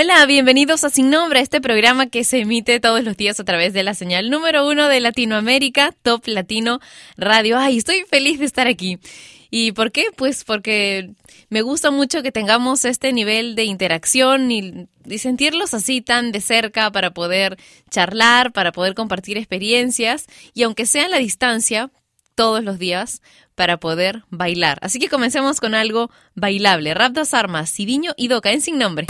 Hola, bienvenidos a Sin Nombre, este programa que se emite todos los días a través de la señal número uno de Latinoamérica, Top Latino Radio. Ay, estoy feliz de estar aquí. ¿Y por qué? Pues porque me gusta mucho que tengamos este nivel de interacción y, sentirlos así tan de cerca para poder charlar, para poder compartir experiencias y aunque sea a la distancia, todos los días, para poder bailar. Así que comencemos con algo bailable. Rap das Armas, Sidiño y Doca en Sin Nombre.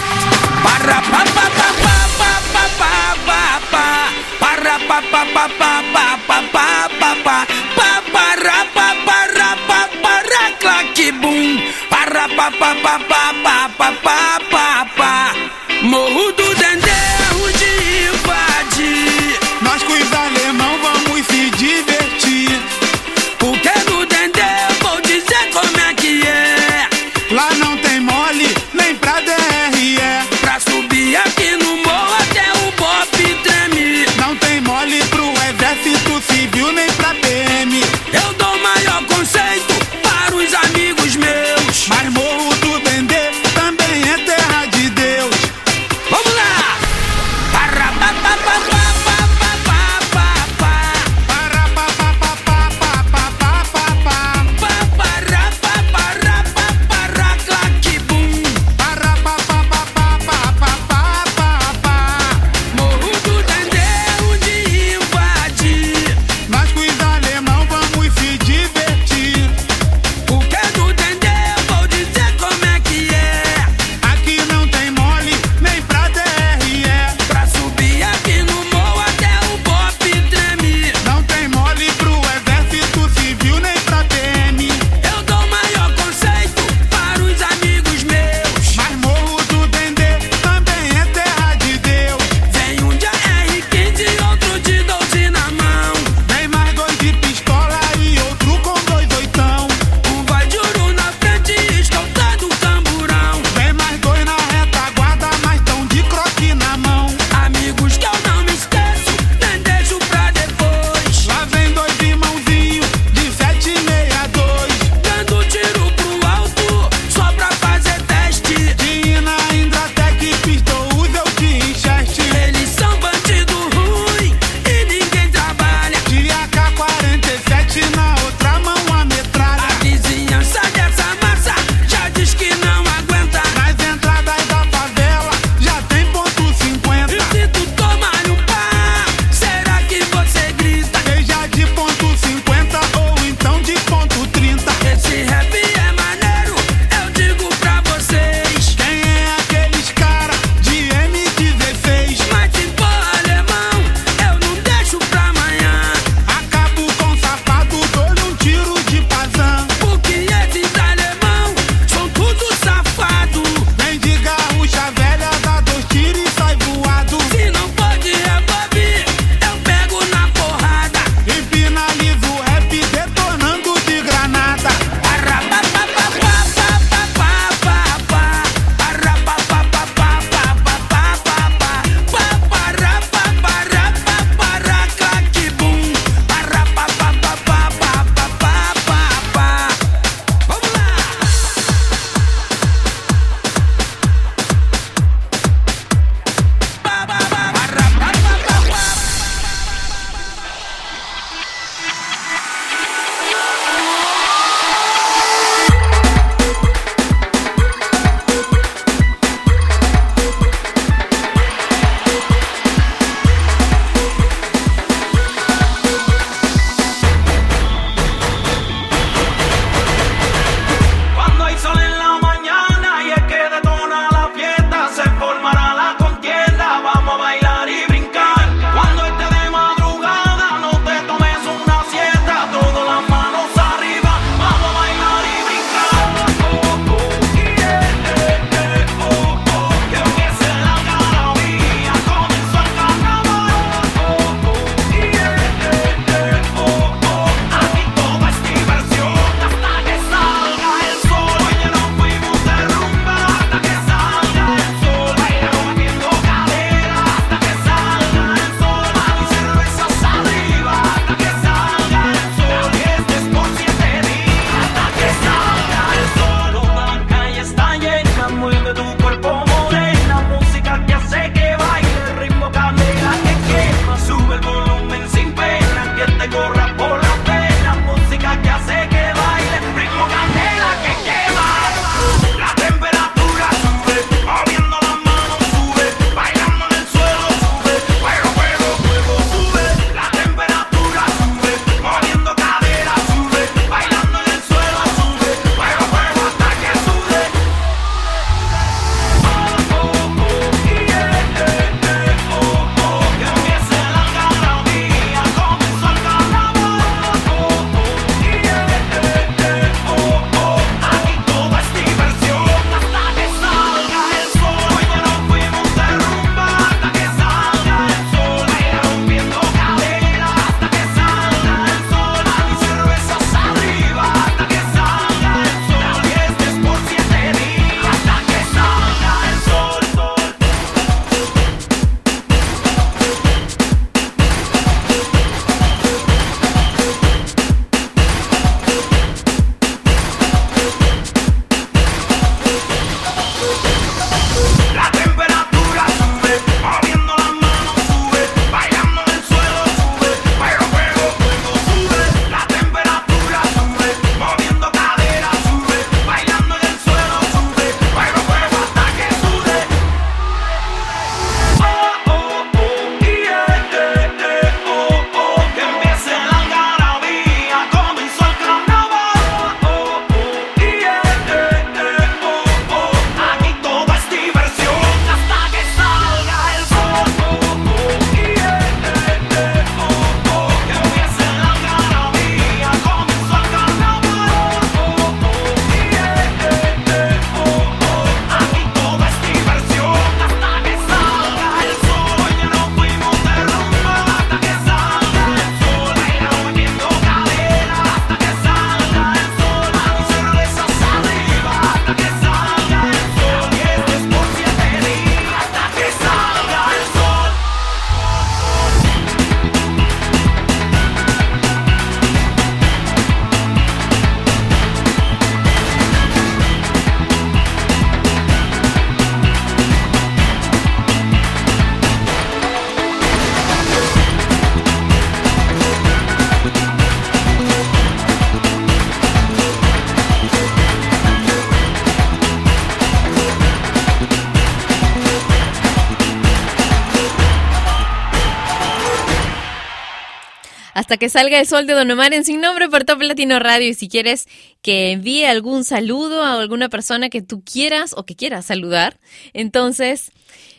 Hasta que salga el sol de Don Omar en Sin Nombre por Top Latino Radio. Y si quieres que envíe algún saludo a alguna persona que tú quieras o que quieras saludar, entonces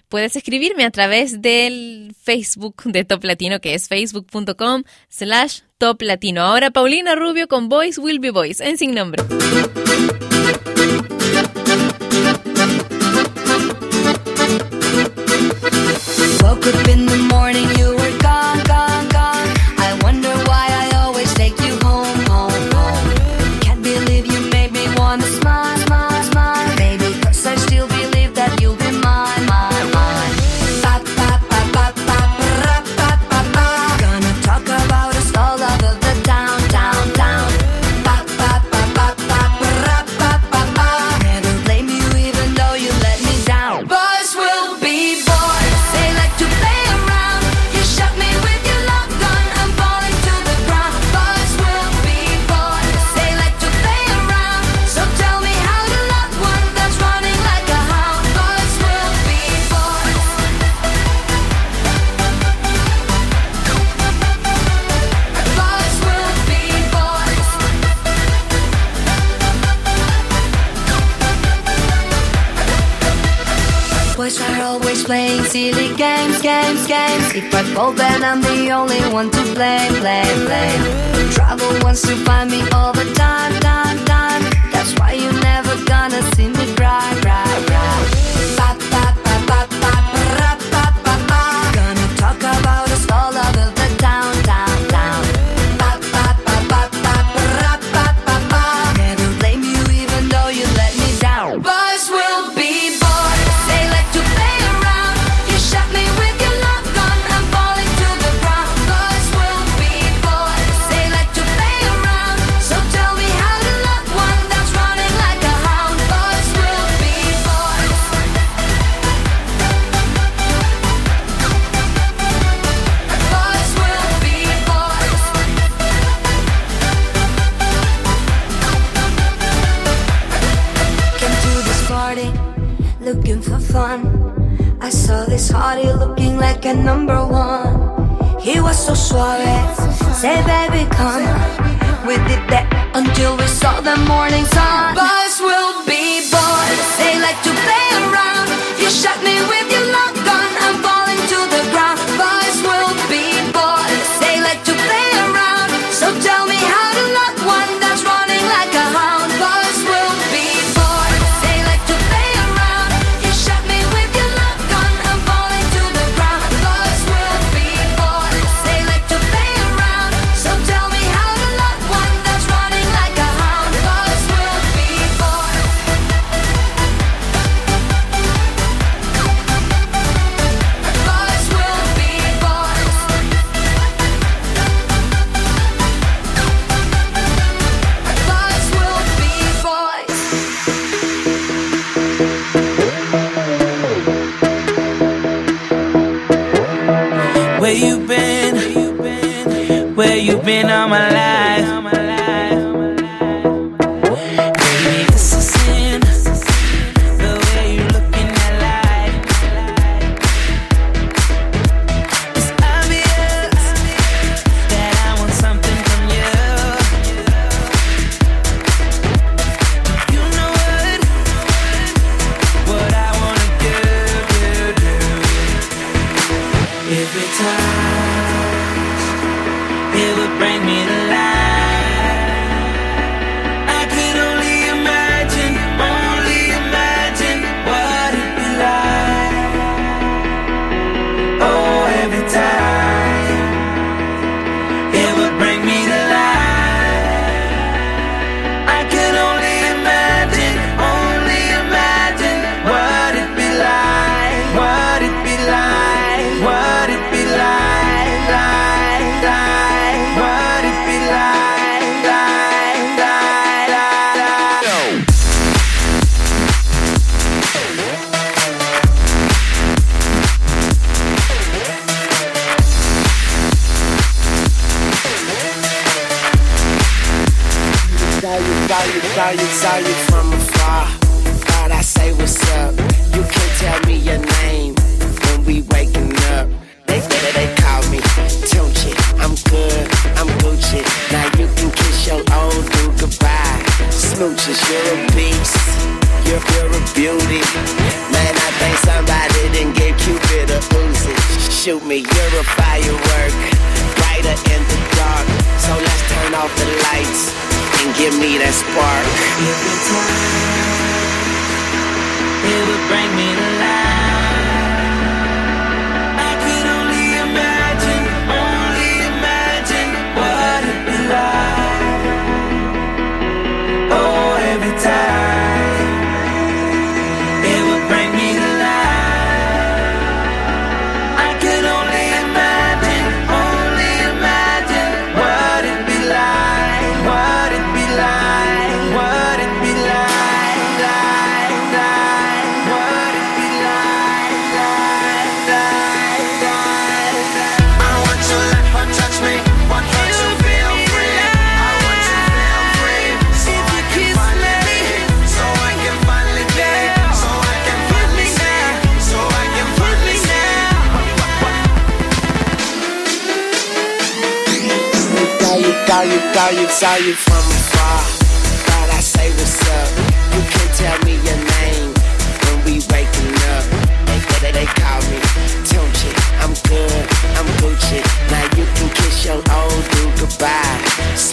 puedes escribirme a través del Facebook de Top Latino, que es facebook.com slash Top Latino. Ahora Paulina Rubio con Voice Will Be Voice en Sin Nombre. Oh, Ben, I'm the only one to blame. blame.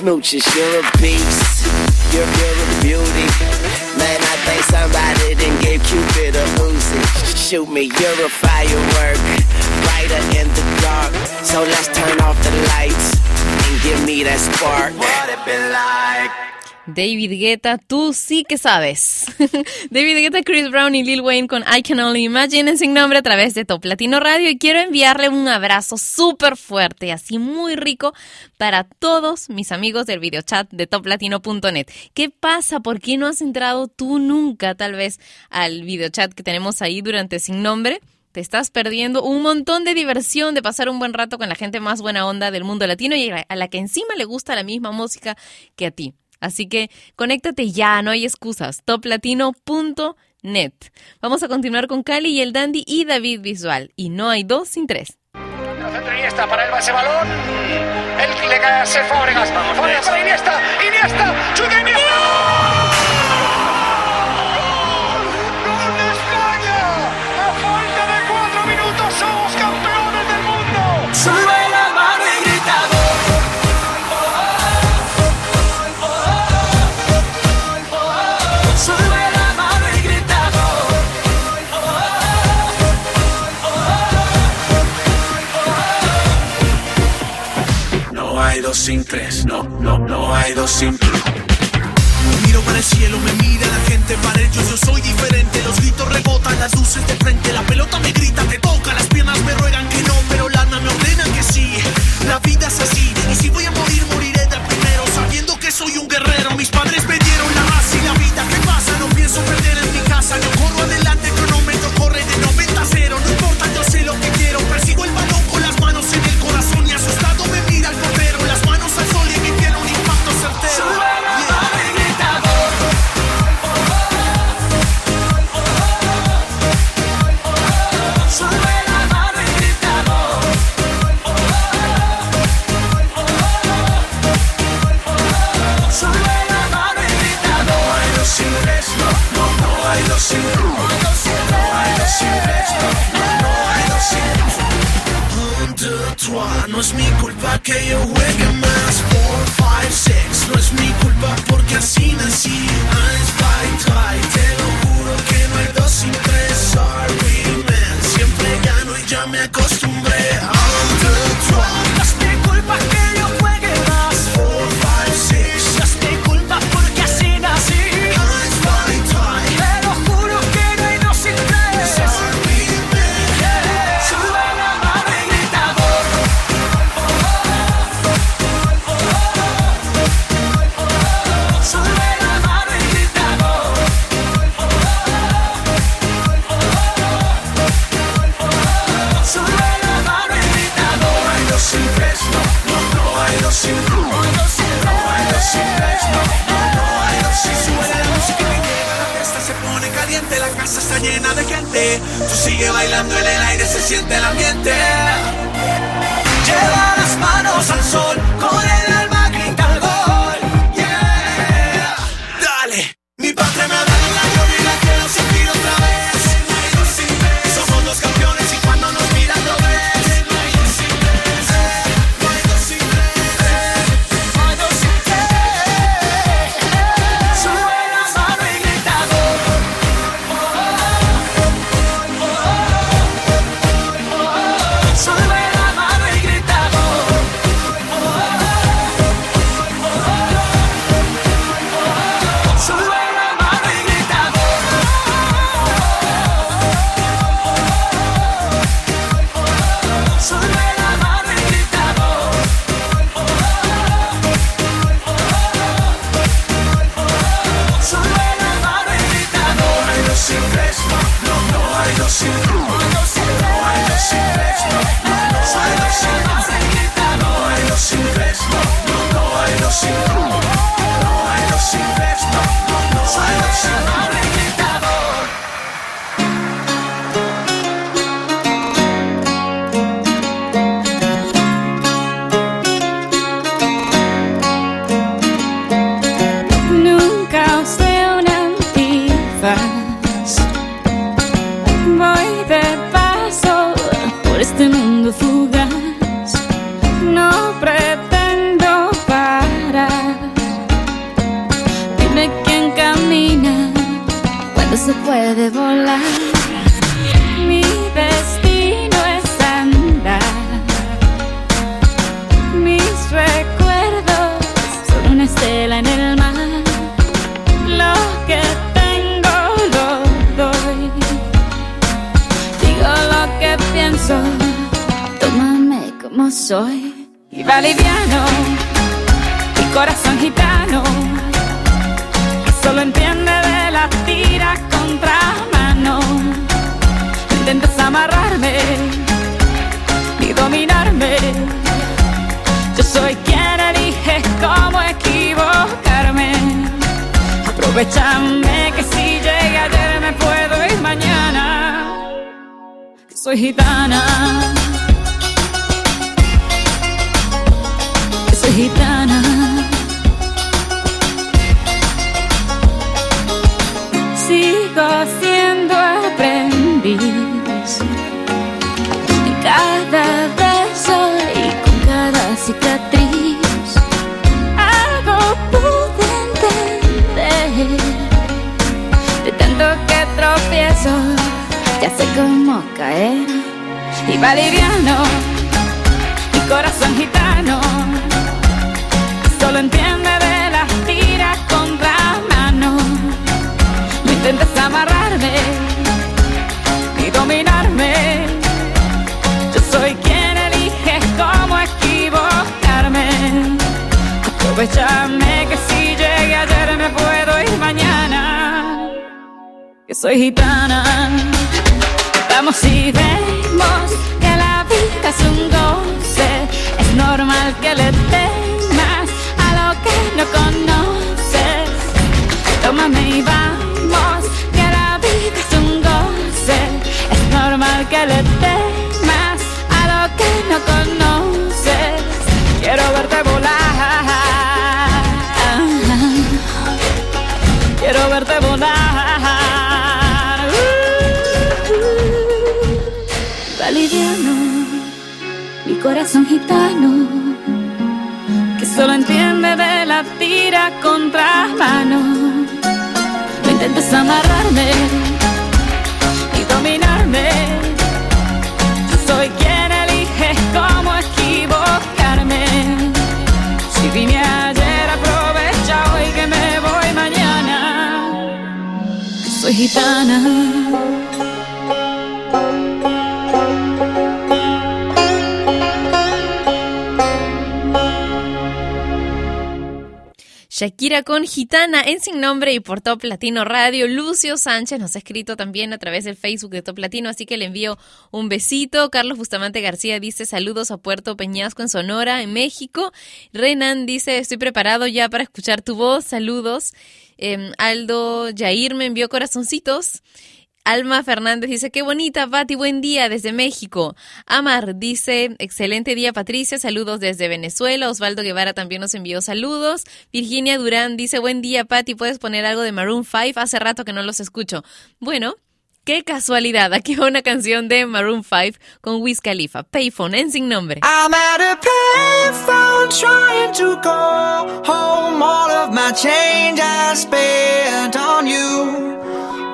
smooches, you're a beast. You're, you're a beauty. Man, I think somebody then gave Cupid a Uzi. Shoot me, you're a firework. Brighter in the dark. So let's turn off the lights and give me that spark. What it been like? David Guetta, tú sí que sabes. David Guetta, Chris Brown y Lil Wayne con I Can Only Imagine en sin nombre a través de Top Latino Radio y quiero enviarle un abrazo súper fuerte, así muy rico, para todos mis amigos del videochat de toplatino.net. ¿Qué pasa? ¿Por qué no has entrado tú nunca tal vez al videochat que tenemos ahí durante sin nombre? Te estás perdiendo un montón de diversión, de pasar un buen rato con la gente más buena onda del mundo latino y a la que encima le gusta la misma música que a ti. Así que conéctate ya, no hay excusas. toplatino.net. Vamos a continuar con Cali y el Dandy y David Visual. Y no hay dos sin tres. Para balón. El que le cae a sin tres, no, no, no hay dos sin tres. Miro para el cielo, me mira la gente para ellos, yo soy diferente, los gritos rebotan, las luces de frente, la pelota me grita, te toca, las piernas me ruegan que no, pero lana me ordena. Tómame como soy. Y va liviano, mi corazón gitano, que solo entiende de la tira contra mano. Intentas amarrarme y dominarme. Yo soy quien elige cómo equivocarme. Aprovechame que si soy gitana. Soy gitana. Sigo siendo aprendiz. En cada beso y con cada cicatriz. Algo pude entender. De tanto que tropiezo, ya sé cómo caer. Y va liviano, mi corazón gitano. Solo entiende de las tiras contra mano. No intentes amarrarme y dominarme. Yo soy quien elige cómo equivocarme. Aprovechame que si llegué ayer me puedo ir mañana. Que soy gitana. Vamos y vemos que la vida es un goce. Es normal que le temas a lo que no conoces. Tómame y vamos, que la vida es un goce. Es normal que le temas a lo que no conoces. Quiero verte volar. Quiero verte volar. Corazón gitano que solo entiende de la tira contra mano. No intentes amarrarme y dominarme. Yo soy quien elige cómo equivocarme. Si vine ayer, aprovecha hoy que me voy mañana. Soy gitana. Shakira con Gitana en Sin Nombre y por Top Latino Radio. Lucio Sánchez nos ha escrito también a través del Facebook de Top Latino, así que le envío un besito. Carlos Bustamante García dice saludos a Puerto Peñasco en Sonora, en México. Renan dice estoy preparado ya para escuchar tu voz. Saludos. Eh, Aldo Yair me envió corazoncitos. Alma Fernández dice, qué bonita, Pati, buen día desde México. Amar dice, excelente día, Patricia, saludos desde Venezuela. Osvaldo Guevara también nos envió saludos. Virginia Durán dice, buen día, Pati, ¿puedes poner algo de Maroon 5? Hace rato que no los escucho. Bueno, qué casualidad, aquí va una canción de Maroon 5 con Wiz Khalifa, Payphone, en sin nombre. I'm at a payphone trying to call home all of my change I spent on you.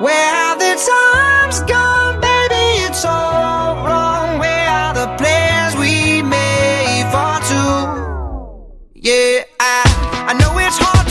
Where the times gone, baby? It's all wrong. Where are the plans we made for two? Yeah, I I know it's hard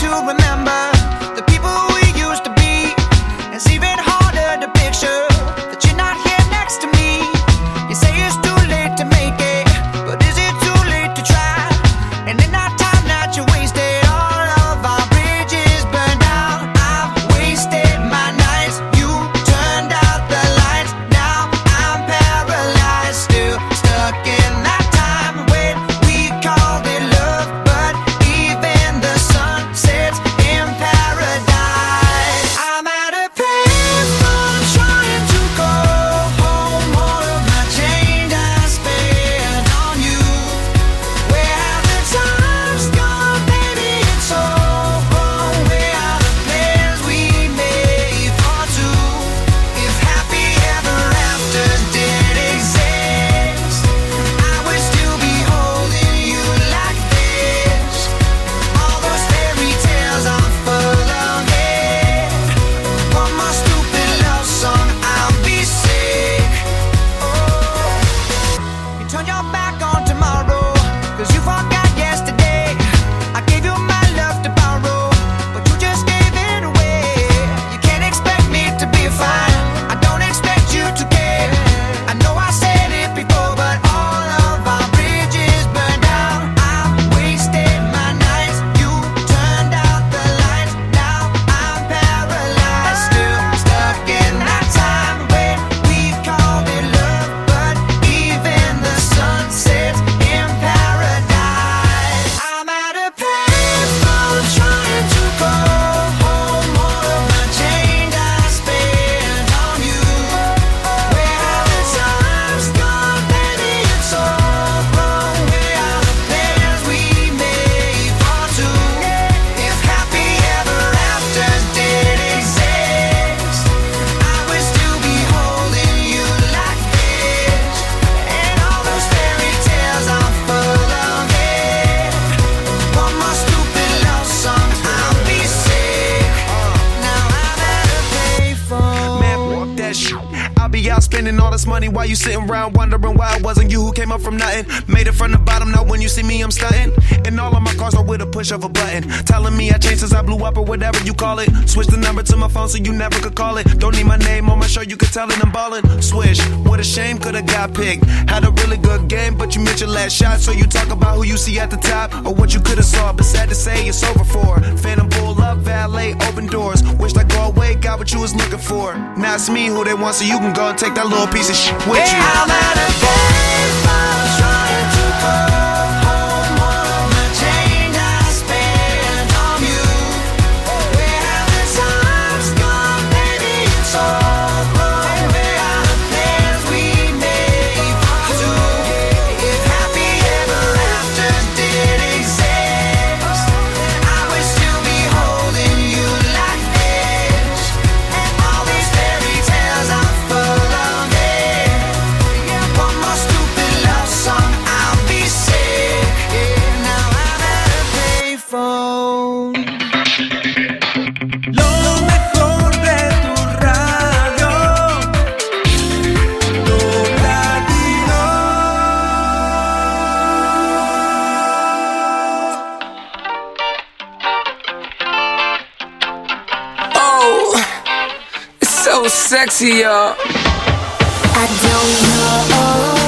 this you sitting around wondering why it wasn't you who came up from nothing. Made it from the bottom, now when you see me, I'm stunting. And all of my cars are with a push of a button. Telling me I changed since I blew up or whatever you call it. Switch the number to my phone so you never could call it. Don't need my name on my show, you could tell it I'm ballin'. Swish, what a shame, could've got picked. Had a really good game, but you missed your last shot. So you talk about who you see at the top or what you could've saw. But sad to say, it's over for. Phantom pull up, valet, open doors. Wished I go away, got what you was looking for. Now it's me who they want, so you can go and take that little piece of shit with you. So sexy, y'all. I don't know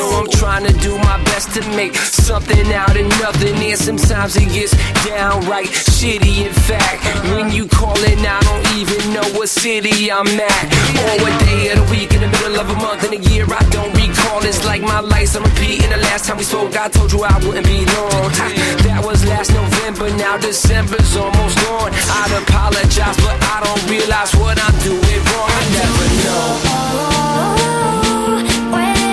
so I'm trying to do my best to make something out of nothing. And sometimes it gets downright shitty. In fact, when you call callin', I don't even know what city I'm at, or what day of the week, in the middle of a month, in a year. I don't recall. It's like my life's on repeat. And the last time we spoke, I told you I wouldn't be long. Ha, That was last November. Now December's almost gone. I'd apologize, but I don't realize what I'm doing wrong. I never know. Oh, Where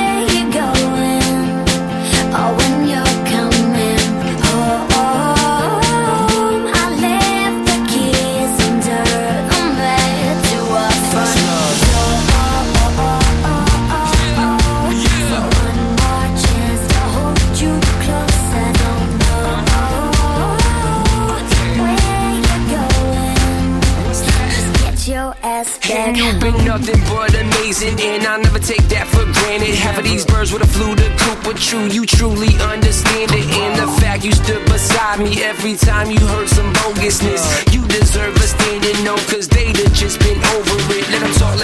you've been nothing but amazing, and I never take that for granted. Half of these birds would have flew the coop, but true, you truly understand it. And the fact you stood beside me every time you heard some bogusness, you deserve a standing no, cause have just been over it. Let them talk,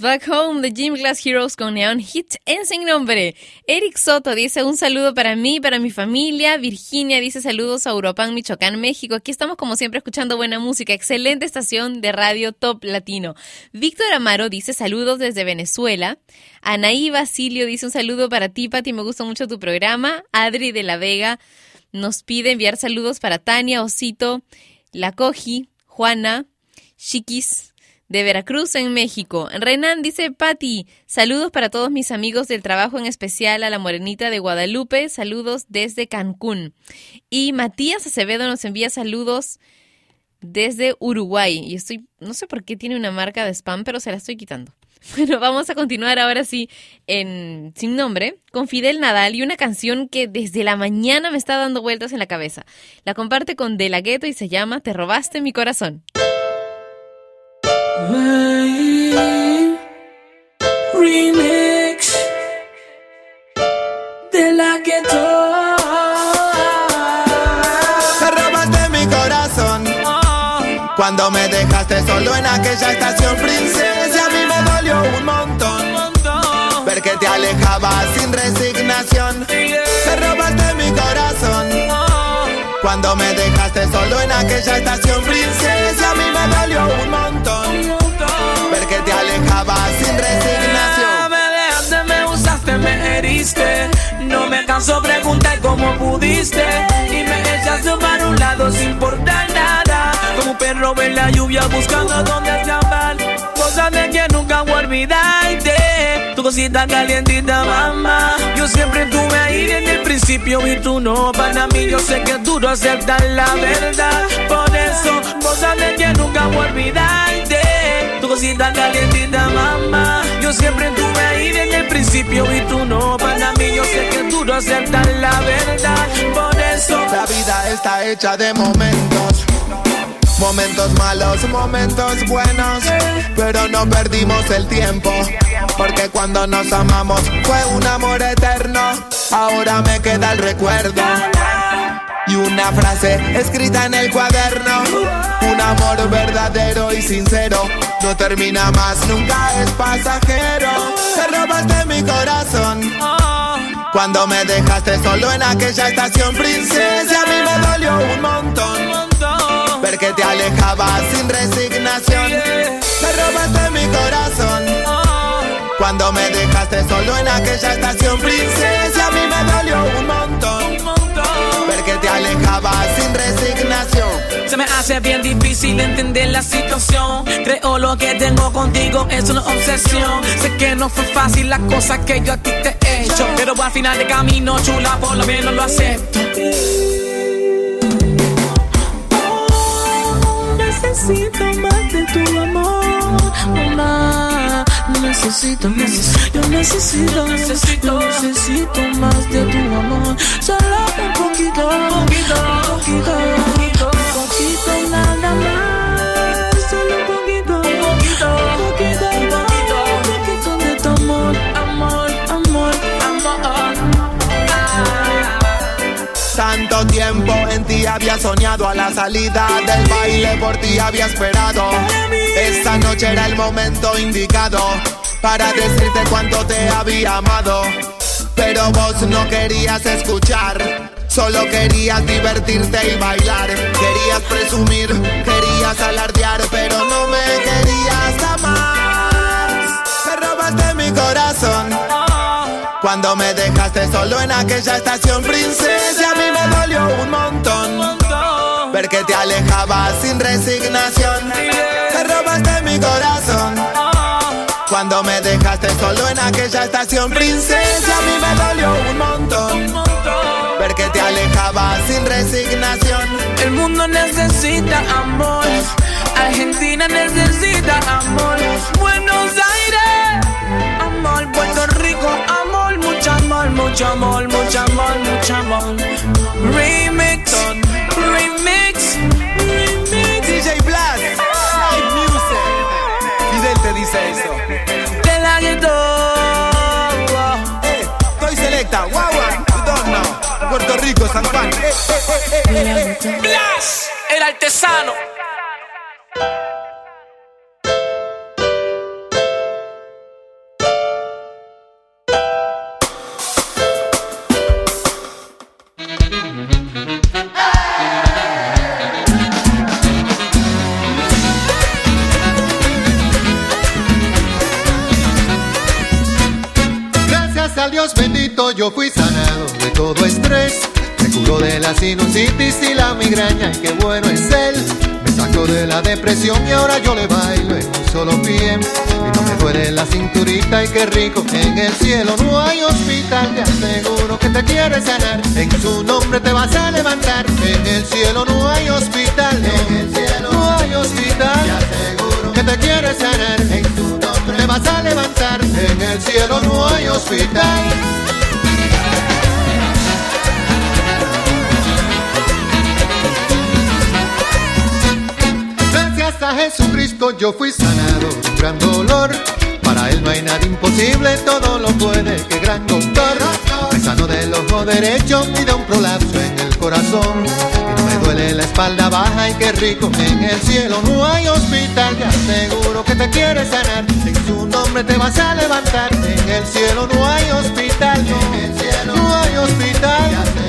Back Home, The Gym Glass Heroes con Neon Hit en sin nombre. Eric Soto dice un saludo para mí, para mi familia. Virginia dice saludos a Uruapan, Michoacán, México. Aquí estamos como siempre escuchando buena música. Excelente estación de radio top latino. Víctor Amaro dice saludos desde Venezuela. Anaí Basilio dice un saludo para ti, Pati. Me gusta mucho tu programa. Adri de la Vega nos pide enviar saludos para Tania, Osito, La Coji, Juana, Chiquis de Veracruz en México. Renan dice, Patti, saludos para todos mis amigos del trabajo, en especial a la morenita de Guadalupe, saludos desde Cancún. Y Matías Acevedo nos envía saludos desde Uruguay. Y estoy, no sé por qué tiene una marca de spam, pero se la estoy quitando. Bueno, vamos a continuar ahora sí en Sin Nombre con Fidel Nadal y una canción que desde la mañana me está dando vueltas en la cabeza. La comparte con De La Ghetto y se llama Te robaste mi corazón. Remix de la que Te robaste mi corazón Cuando me dejaste solo en aquella estación princesa. A mí me dolió un montón Ver que te alejabas sin resignación. Te robaste Cuando me dejaste solo en aquella estación princesa A mí me dolió un montón Ver que te alejabas sin resignación Me dejaste, me usaste, me heriste. No me canso preguntar cómo pudiste. Y me echaste para un lado sin importar nada. Como un perro en la lluvia buscando dónde escapar. Cosas de que nunca voy a olvidarte. Tu cosita calientita, mamá. Yo siempre estuve ahí desde el principio y tú no. Para mí, yo sé que es duro aceptar la verdad. Por eso, cosas de que nunca voy a olvidarte. Tu cosita calientita, mamá. Yo siempre estuve ahí desde el principio y tú no. Para mí, yo sé que es duro aceptar la verdad. Por eso, La vida está hecha de momentos. Momentos malos, momentos buenos. Pero no perdimos el tiempo. Porque cuando nos amamos fue un amor eterno. Ahora me queda el recuerdo. Y una frase escrita en el cuaderno. Un amor verdadero y sincero. No termina más, nunca es pasajero. Te robaste mi corazón. Cuando me dejaste solo en aquella estación princesa, a mí me dolió un montón. Ver que te alejabas sin resignación. Te robaste mi corazón. Cuando me dejaste solo en aquella estación princesa, a mí me dolió un montón. Ver que te alejabas sin resignación. Se me hace bien difícil entender la situación. Creo lo que tengo contigo es una obsesión. Sé que no fue fácil las cosas que yo a ti te he hecho. Pero al final de camino, chula, por lo menos lo acepto. Necesito más de tu amor, mamá. Necesito, necesito, yo necesito, necesito, necesito más de tu amor. Solo un poquito, un poquito, un poquito, había soñado a la salida del baile por ti había esperado. Esta noche era el momento indicado para decirte cuánto te había amado. Pero vos no querías escuchar, solo querías divertirte y bailar. Querías presumir, querías alardear, pero no me querías amar. Te robaste mi corazón. Cuando me dejaste solo en aquella estación princesa, me dolió un montón. Ver que te alejabas sin resignación. Te robaste mi corazón. Cuando me dejaste solo en aquella estación princesa, a mí me dolió un montón. Ver que te alejabas sin resignación. El mundo necesita amor. Argentina necesita amor. Buenos Aires, amor. Puerto Rico, amor. Mucho amor, mucho amor, mucho amor. Remix, remix, remix. DJ Blas, Live Music. Fidel te dice eso. De la gueto. Eh, estoy selecta, guagua, know. Puerto Rico, San Juan. Eh, eh, eh, eh, eh. Blas, el artesano. Yo fui sanado de todo estrés. Me curó de la sinusitis y la migraña y qué bueno es él. Me sacó de la depresión y ahora yo le bailo en un solo pie. Y no me duele la cinturita y qué rico. En el cielo no hay hospital, te aseguro que te quiere sanar. En su nombre te vas a levantar. En el cielo no hay hospital, en el cielo no hay hospital. Te aseguro que te quiere sanar. En su nombre te vas a levantar. En el cielo no hay hospital. Yo fui sanado de un gran dolor. Para él no hay nada imposible, todo lo puede, que gran doctor. Me sanó del ojo derecho y de un prolapso en el corazón. Y no me duele la espalda baja y qué rico. En el cielo no hay hospital, te aseguro que te quiere sanar. En su nombre te vas a levantar. En el cielo no hay hospital, en el cielo no hay hospital.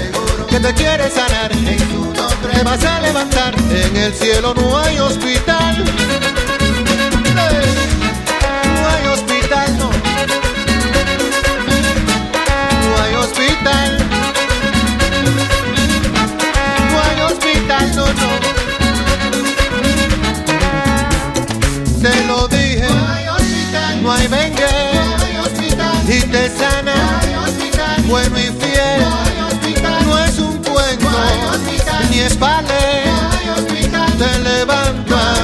Que te quiere sanar. En su nombre te vas a levantar. En el cielo no hay hospital. No hay hospital, no. No hay hospital. No hay hospital, no, no. Te lo dije. No hay hospital. No hay vengue. No hay hospital. Y te sana. No hay hospital. Bueno y fiel. No hay Ni es ballet. No hay hospital. Te levanta.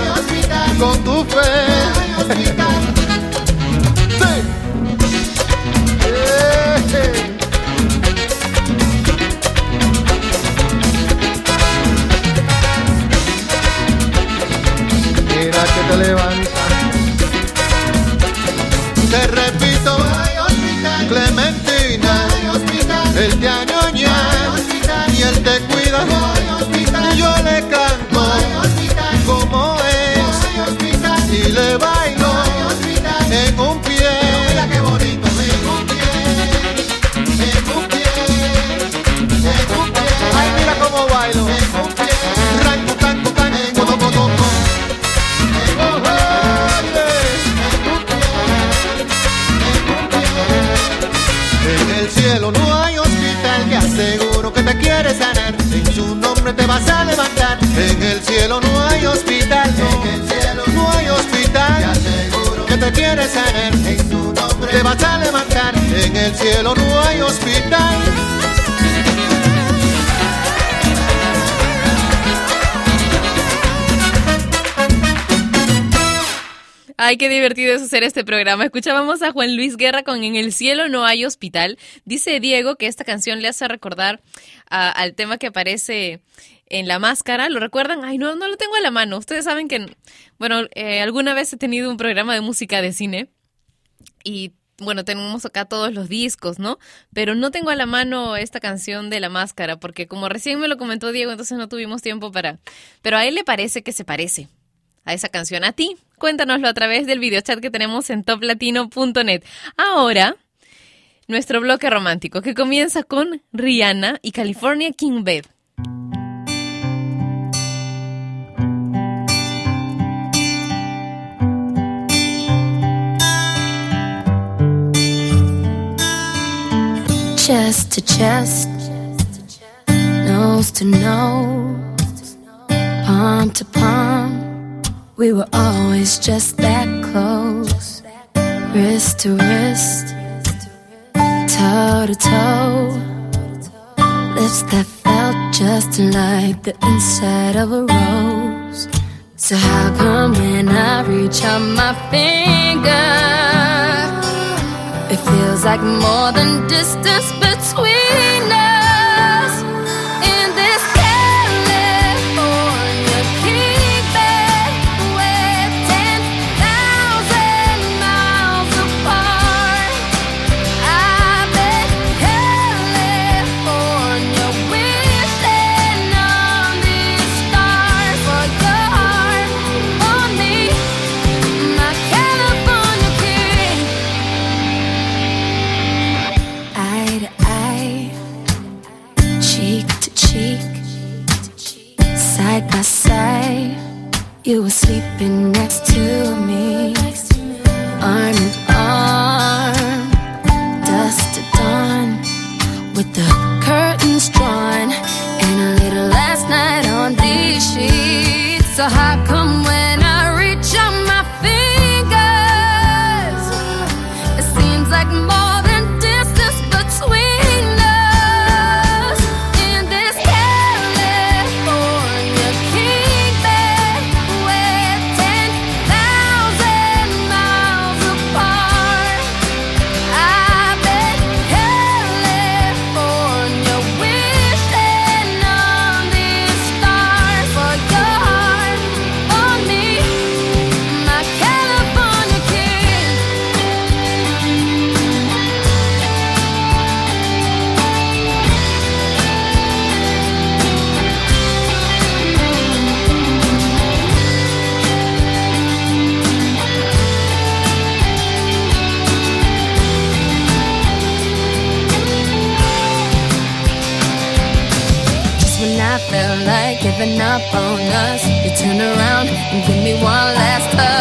Con tu fe. Mira que te levanta. Te repito, Clementina, él te es y En nombre vas a levantar. En el cielo no hay hospital. Ay, qué divertido es hacer este programa. Escuchábamos a Juan Luis Guerra con En el cielo no hay hospital. Dice Diego que esta canción le hace recordar al tema que aparece en la máscara. ¿Lo recuerdan? Ay, no, no lo tengo a la mano. Ustedes saben que, bueno, eh, alguna vez he tenido un programa de música de cine y bueno, tenemos acá todos los discos, ¿no? Pero no tengo a la mano esta canción de La Máscara, porque como recién me lo comentó Diego, entonces no tuvimos tiempo para... Pero a él le parece que se parece a esa canción. A ti, cuéntanoslo a través del videochat que tenemos en toplatino.net. Ahora, nuestro bloque romántico, que comienza con Rihanna y California King Bed. Chest to chest, nose to nose, palm to palm. We were always just that close, wrist to wrist, toe to toe. Lips that felt just like the inside of a rose. So how come when I reach out my finger? It feels like more than distance between us. You were sleeping next to me giving up on us. You turn around and give me one last hug.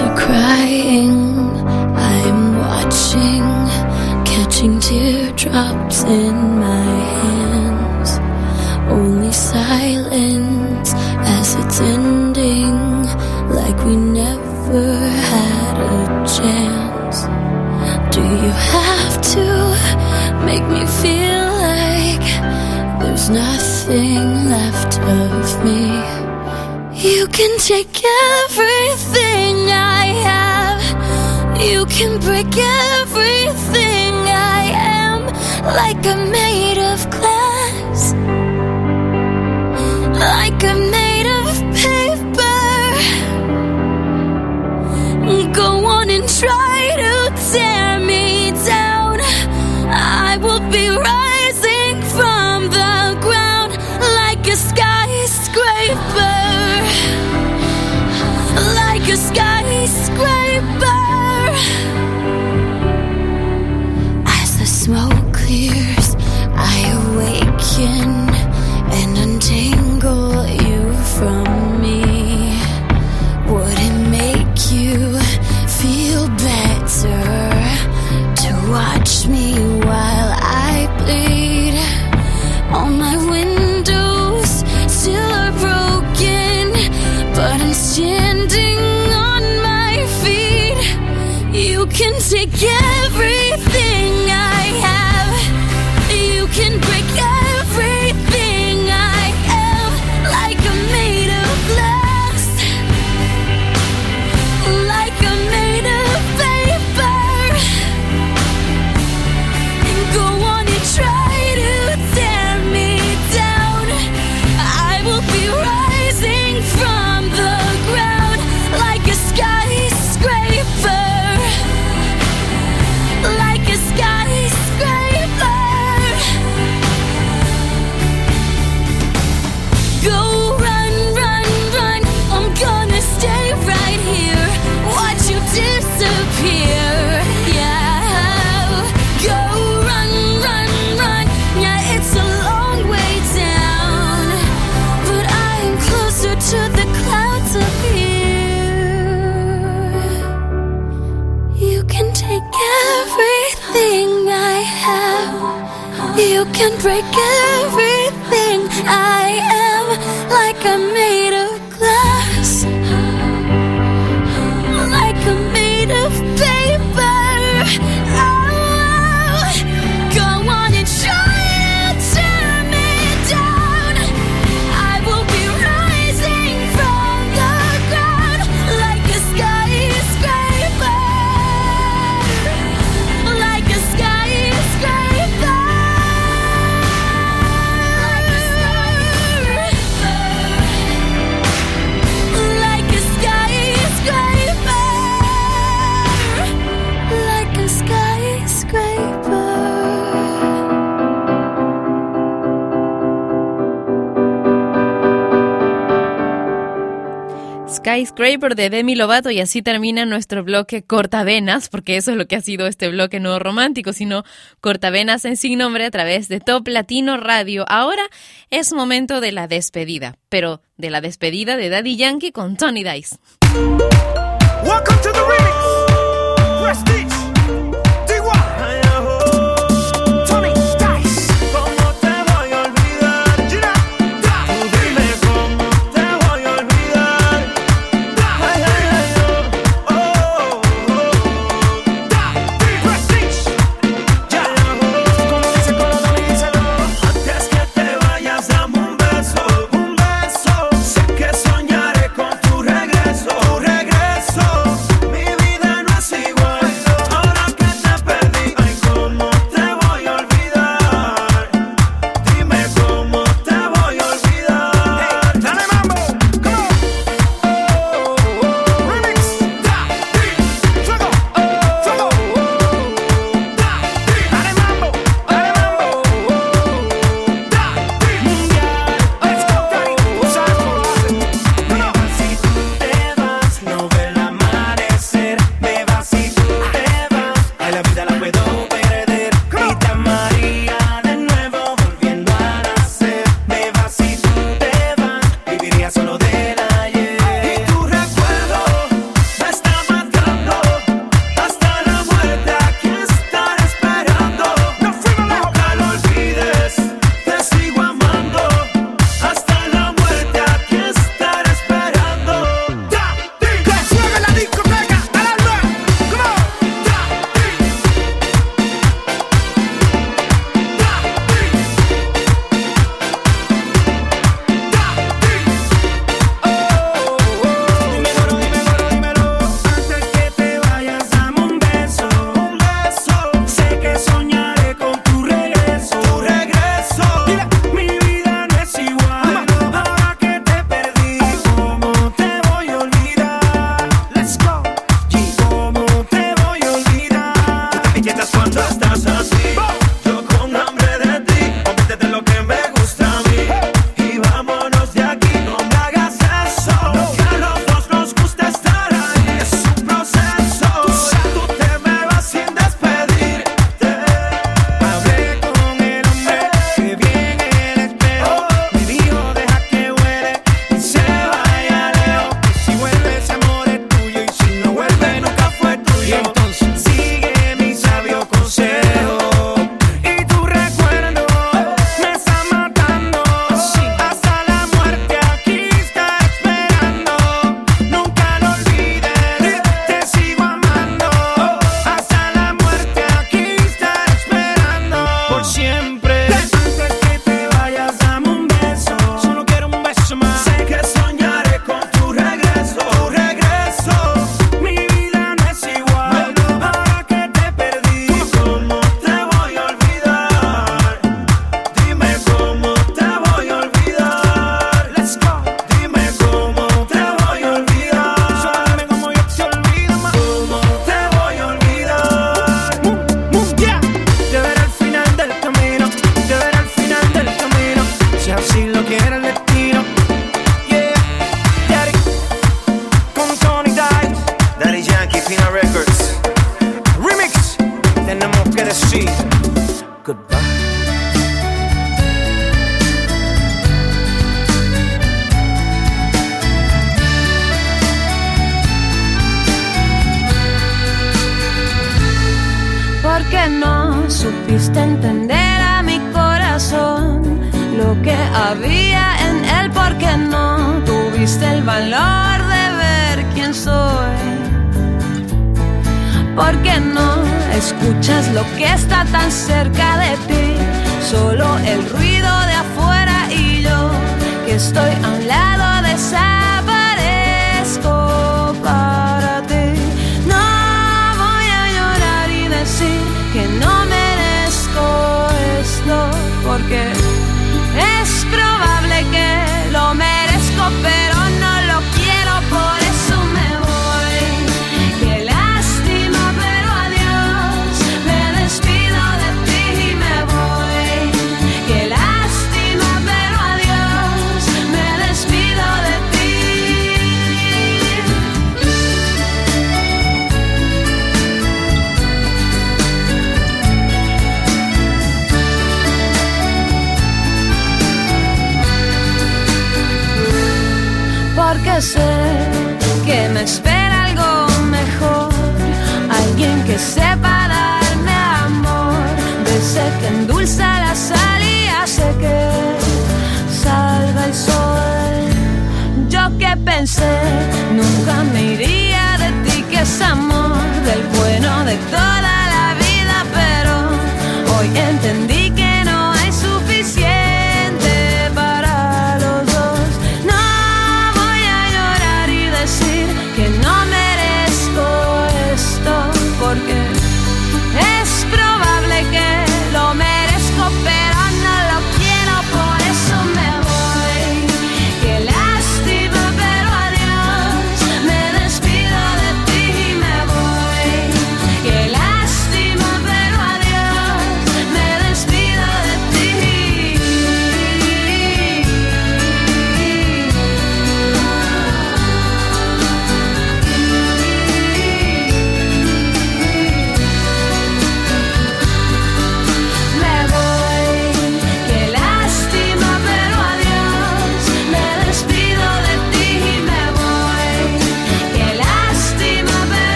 to cry. like a Skyscraper de Demi Lovato y así termina nuestro bloque Cortavenas, porque eso es lo que ha sido este bloque no romántico, sino Cortavenas en sin nombre a través de Top Latino Radio. Ahora es momento de la despedida, pero de la despedida de Daddy Yankee con Tony Dice. Remix. lo que está tan cerca de ti, solo el ruido de afuera y yo que estoy a un lado de esa que me espera algo mejor. Alguien que sepa darme amor. De ese que endulza la sal y hace que salga el sol. Yo que pensé, nunca me iría de ti, que es amor del bueno de toda la vida, pero hoy entendí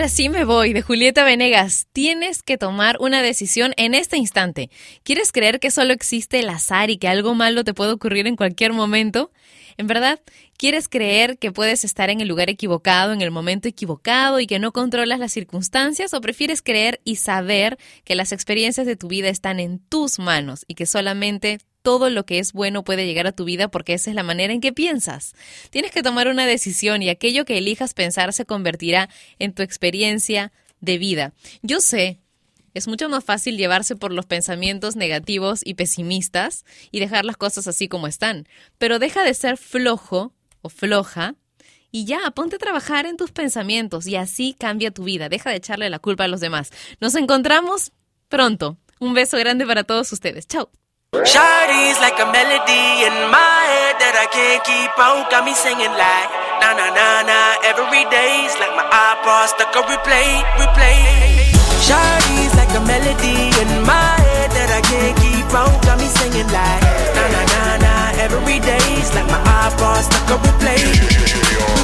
Ahora sí me voy, de Julieta Venegas. Tienes que tomar una decisión en este instante. ¿Quieres creer que solo existe el azar y que algo malo te puede ocurrir en cualquier momento? ¿En verdad? ¿Quieres creer que puedes estar en el lugar equivocado, en el momento equivocado y que no controlas las circunstancias? ¿O prefieres creer y saber que las experiencias de tu vida están en tus manos y que solamente todo lo que es bueno puede llegar a tu vida porque esa es la manera en que piensas. Tienes que tomar una decisión y aquello que elijas pensar se convertirá en tu experiencia de vida. Yo sé, es mucho más fácil llevarse por los pensamientos negativos y pesimistas y dejar las cosas así como están, pero deja de ser flojo o floja y ya, ponte a trabajar en tus pensamientos y así cambia tu vida. Deja de echarle la culpa a los demás. Nos encontramos pronto. Un beso grande para todos ustedes. Chao. Shawty's like a melody in my head that I can't keep out. Got me singing like na na na na every day's like my iPod stuck on replay, replay. Shawty's like a melody in my head that I can't keep out. Got me singing like na na na na every day's like my iPod stuck on replay,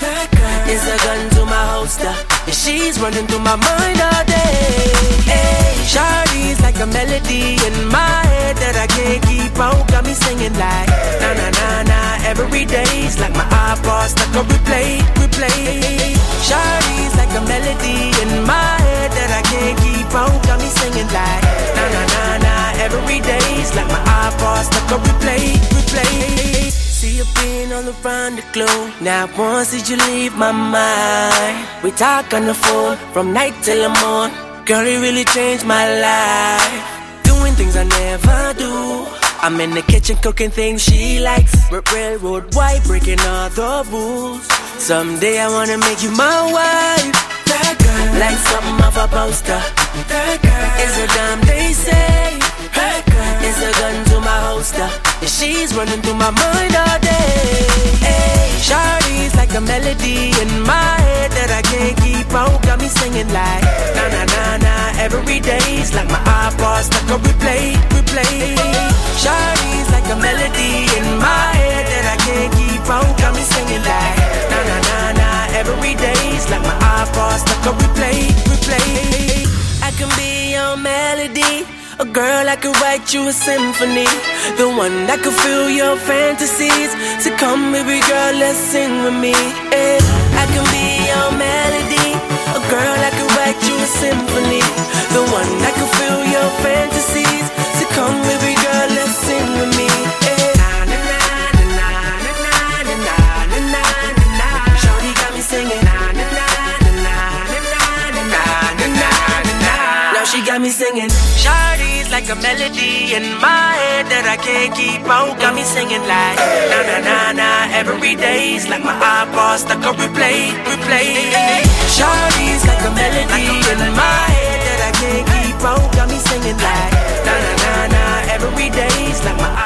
That girl is a gun to my holster. And she's running through my mind all day. Hey, Shawty's like a melody in my head that I can't keep out. Got me singing like na na na na every day's like my iPod stuck on replay, replay. Shawty's like a melody in my head that I can't keep out. Got me singing like na na na na every day's like my iPod stuck on replay, replay. See you being all around the globe. Now once did you leave my mind? We talk on the phone from night till the morn. Girl, it really changed my life. Doing things I never do. I'm in the kitchen cooking things she likes. Railroad white, breaking all the rules. Someday I wanna make you my wife. That girl, like something off a poster. That girl is a dime they say. Is a gun to my holster. And she's running through my mind all day. Hey, Shawty's like a melody in my head that I can't keep out. Got me singing like na na na na every day's like my iPod stuck on replay, replay. Shawty's like a melody in my head that I can't keep out. Got me singing like na na na na every day's like my iPod stuck on replay, replay. I can be your melody. A girl that could write you a symphony. The one that could fill your fantasies. So come, baby girl, let's sing with me. Yeah. I can be your melody. A girl that could write you a symphony. The one that could fill your fantasies. So come, baby girl, let's sing got me singing. Shawty's like a melody in my head that I can't keep out. Got me singing like na na na na every day's like my iPod stuck on replay, replay. Shawty's like a melody in my head that I can't keep out. Got me singing like na na na na every day's like my